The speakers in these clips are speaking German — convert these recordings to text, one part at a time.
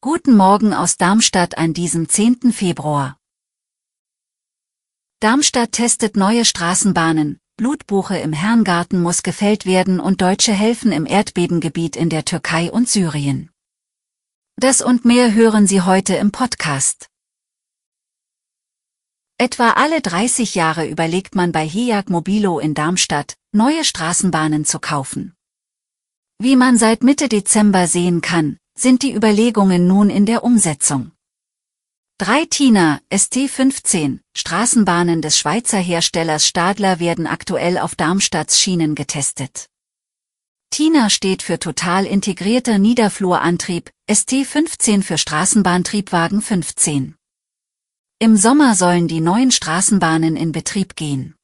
Guten Morgen aus Darmstadt an diesem 10. Februar. Darmstadt testet neue Straßenbahnen, Blutbuche im Herrengarten muss gefällt werden und Deutsche helfen im Erdbebengebiet in der Türkei und Syrien. Das und mehr hören Sie heute im Podcast. Etwa alle 30 Jahre überlegt man bei HIAG Mobilo in Darmstadt, neue Straßenbahnen zu kaufen. Wie man seit Mitte Dezember sehen kann, sind die Überlegungen nun in der Umsetzung. Drei Tina ST15 Straßenbahnen des Schweizer Herstellers Stadler werden aktuell auf Darmstadts Schienen getestet. Tina steht für total integrierter Niederflurantrieb, ST15 für Straßenbahntriebwagen 15. Im Sommer sollen die neuen Straßenbahnen in Betrieb gehen.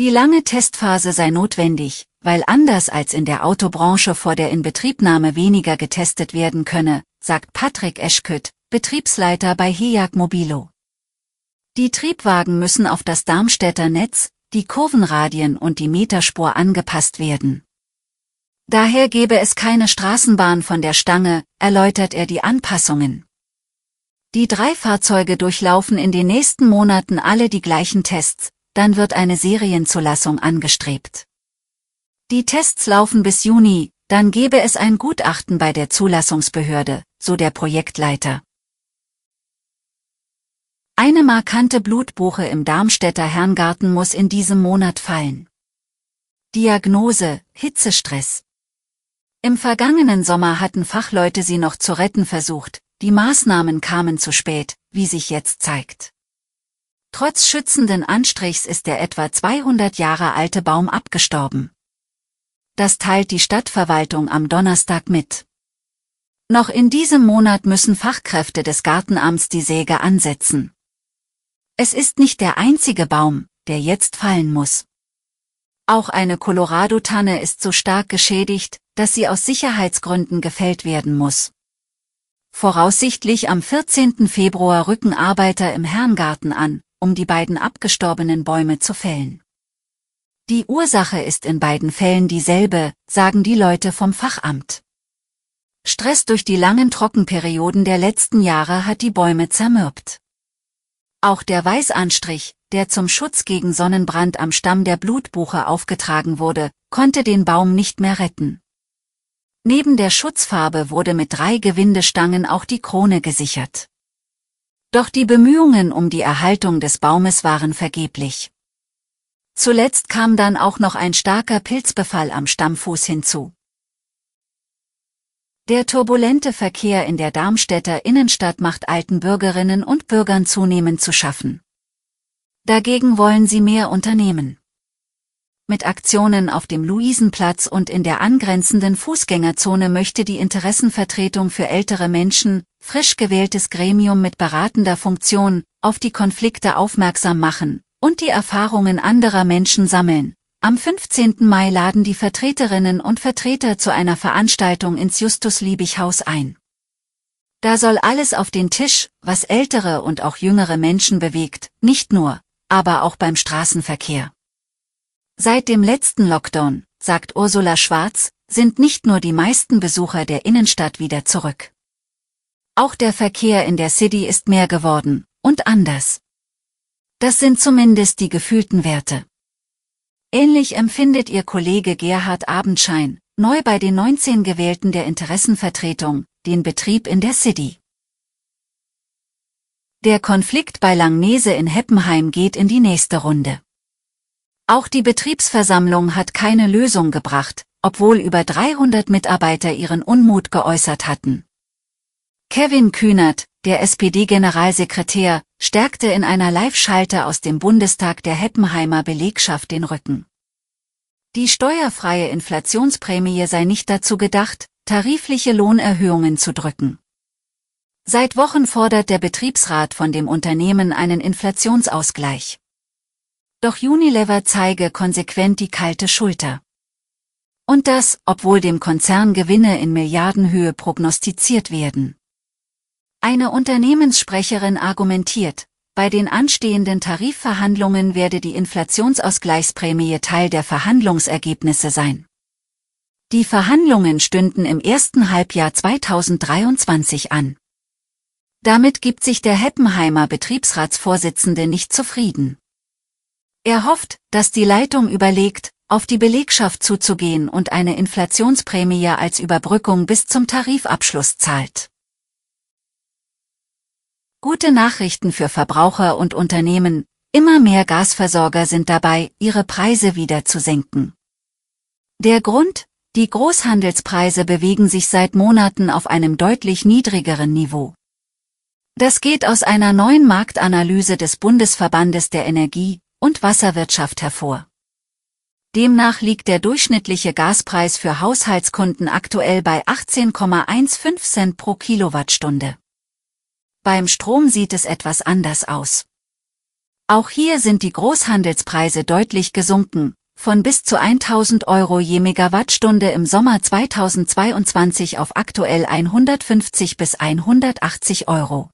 Die lange Testphase sei notwendig, weil anders als in der Autobranche vor der Inbetriebnahme weniger getestet werden könne, sagt Patrick Eschkütt, Betriebsleiter bei HEAG Mobilo. Die Triebwagen müssen auf das Darmstädter Netz, die Kurvenradien und die Meterspur angepasst werden. Daher gebe es keine Straßenbahn von der Stange, erläutert er die Anpassungen. Die drei Fahrzeuge durchlaufen in den nächsten Monaten alle die gleichen Tests, dann wird eine Serienzulassung angestrebt. Die Tests laufen bis Juni, dann gebe es ein Gutachten bei der Zulassungsbehörde, so der Projektleiter. Eine markante Blutbuche im Darmstädter Herrngarten muss in diesem Monat fallen. Diagnose, Hitzestress. Im vergangenen Sommer hatten Fachleute sie noch zu retten versucht, die Maßnahmen kamen zu spät, wie sich jetzt zeigt. Trotz schützenden Anstrichs ist der etwa 200 Jahre alte Baum abgestorben. Das teilt die Stadtverwaltung am Donnerstag mit. Noch in diesem Monat müssen Fachkräfte des Gartenamts die Säge ansetzen. Es ist nicht der einzige Baum, der jetzt fallen muss. Auch eine Colorado-Tanne ist so stark geschädigt, dass sie aus Sicherheitsgründen gefällt werden muss. Voraussichtlich am 14. Februar rücken Arbeiter im Herrngarten an, um die beiden abgestorbenen Bäume zu fällen. Die Ursache ist in beiden Fällen dieselbe, sagen die Leute vom Fachamt. Stress durch die langen Trockenperioden der letzten Jahre hat die Bäume zermürbt. Auch der Weißanstrich, der zum Schutz gegen Sonnenbrand am Stamm der Blutbuche aufgetragen wurde, konnte den Baum nicht mehr retten. Neben der Schutzfarbe wurde mit drei Gewindestangen auch die Krone gesichert. Doch die Bemühungen um die Erhaltung des Baumes waren vergeblich. Zuletzt kam dann auch noch ein starker Pilzbefall am Stammfuß hinzu. Der turbulente Verkehr in der Darmstädter Innenstadt macht alten Bürgerinnen und Bürgern zunehmend zu schaffen. Dagegen wollen sie mehr unternehmen. Mit Aktionen auf dem Luisenplatz und in der angrenzenden Fußgängerzone möchte die Interessenvertretung für ältere Menschen, frisch gewähltes Gremium mit beratender Funktion, auf die Konflikte aufmerksam machen und die Erfahrungen anderer Menschen sammeln. Am 15. Mai laden die Vertreterinnen und Vertreter zu einer Veranstaltung ins Justus-Liebig-Haus ein. Da soll alles auf den Tisch, was ältere und auch jüngere Menschen bewegt, nicht nur, aber auch beim Straßenverkehr. Seit dem letzten Lockdown, sagt Ursula Schwarz, sind nicht nur die meisten Besucher der Innenstadt wieder zurück. Auch der Verkehr in der City ist mehr geworden und anders. Das sind zumindest die gefühlten Werte. Ähnlich empfindet ihr Kollege Gerhard Abendschein, neu bei den 19 Gewählten der Interessenvertretung, den Betrieb in der City. Der Konflikt bei Langnese in Heppenheim geht in die nächste Runde. Auch die Betriebsversammlung hat keine Lösung gebracht, obwohl über 300 Mitarbeiter ihren Unmut geäußert hatten. Kevin Kühnert, der SPD-Generalsekretär, stärkte in einer Live-Schalte aus dem Bundestag der Heppenheimer Belegschaft den Rücken. Die steuerfreie Inflationsprämie sei nicht dazu gedacht, tarifliche Lohnerhöhungen zu drücken. Seit Wochen fordert der Betriebsrat von dem Unternehmen einen Inflationsausgleich. Doch Unilever zeige konsequent die kalte Schulter. Und das, obwohl dem Konzern Gewinne in Milliardenhöhe prognostiziert werden. Eine Unternehmenssprecherin argumentiert, bei den anstehenden Tarifverhandlungen werde die Inflationsausgleichsprämie Teil der Verhandlungsergebnisse sein. Die Verhandlungen stünden im ersten Halbjahr 2023 an. Damit gibt sich der Heppenheimer Betriebsratsvorsitzende nicht zufrieden. Er hofft, dass die Leitung überlegt, auf die Belegschaft zuzugehen und eine Inflationsprämie als Überbrückung bis zum Tarifabschluss zahlt. Gute Nachrichten für Verbraucher und Unternehmen, immer mehr Gasversorger sind dabei, ihre Preise wieder zu senken. Der Grund, die Großhandelspreise bewegen sich seit Monaten auf einem deutlich niedrigeren Niveau. Das geht aus einer neuen Marktanalyse des Bundesverbandes der Energie- und Wasserwirtschaft hervor. Demnach liegt der durchschnittliche Gaspreis für Haushaltskunden aktuell bei 18,15 Cent pro Kilowattstunde. Beim Strom sieht es etwas anders aus. Auch hier sind die Großhandelspreise deutlich gesunken, von bis zu 1000 Euro je Megawattstunde im Sommer 2022 auf aktuell 150 bis 180 Euro.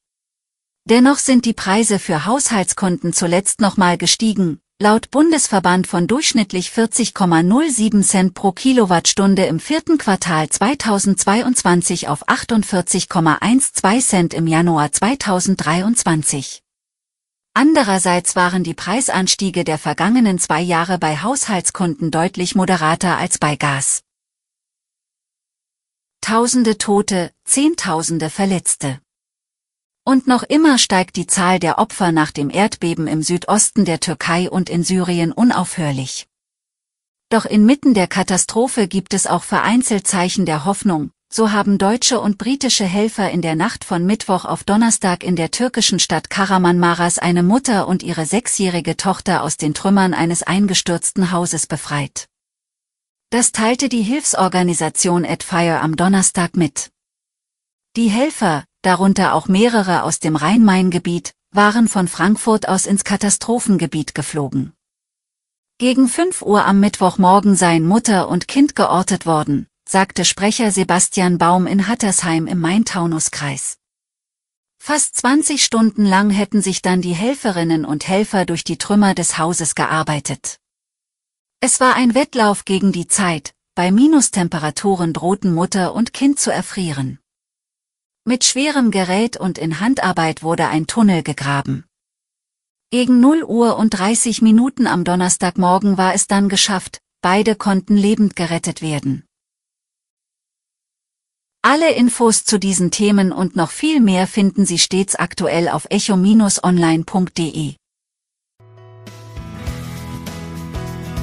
Dennoch sind die Preise für Haushaltskunden zuletzt nochmal gestiegen, laut Bundesverband von durchschnittlich 40,07 Cent pro Kilowattstunde im vierten Quartal 2022 auf 48,12 Cent im Januar 2023. Andererseits waren die Preisanstiege der vergangenen zwei Jahre bei Haushaltskunden deutlich moderater als bei Gas. Tausende Tote, Zehntausende Verletzte. Und noch immer steigt die Zahl der Opfer nach dem Erdbeben im Südosten der Türkei und in Syrien unaufhörlich. Doch inmitten der Katastrophe gibt es auch vereinzelt Zeichen der Hoffnung, so haben deutsche und britische Helfer in der Nacht von Mittwoch auf Donnerstag in der türkischen Stadt Karamanmaras eine Mutter und ihre sechsjährige Tochter aus den Trümmern eines eingestürzten Hauses befreit. Das teilte die Hilfsorganisation At Fire am Donnerstag mit. Die Helfer, darunter auch mehrere aus dem Rhein-Main-Gebiet, waren von Frankfurt aus ins Katastrophengebiet geflogen. Gegen 5 Uhr am Mittwochmorgen seien Mutter und Kind geortet worden, sagte Sprecher Sebastian Baum in Hattersheim im Main-Taunus-Kreis. Fast 20 Stunden lang hätten sich dann die Helferinnen und Helfer durch die Trümmer des Hauses gearbeitet. Es war ein Wettlauf gegen die Zeit, bei Minustemperaturen drohten Mutter und Kind zu erfrieren. Mit schwerem Gerät und in Handarbeit wurde ein Tunnel gegraben. Gegen 0 Uhr und 30 Minuten am Donnerstagmorgen war es dann geschafft, beide konnten lebend gerettet werden. Alle Infos zu diesen Themen und noch viel mehr finden Sie stets aktuell auf echo-online.de.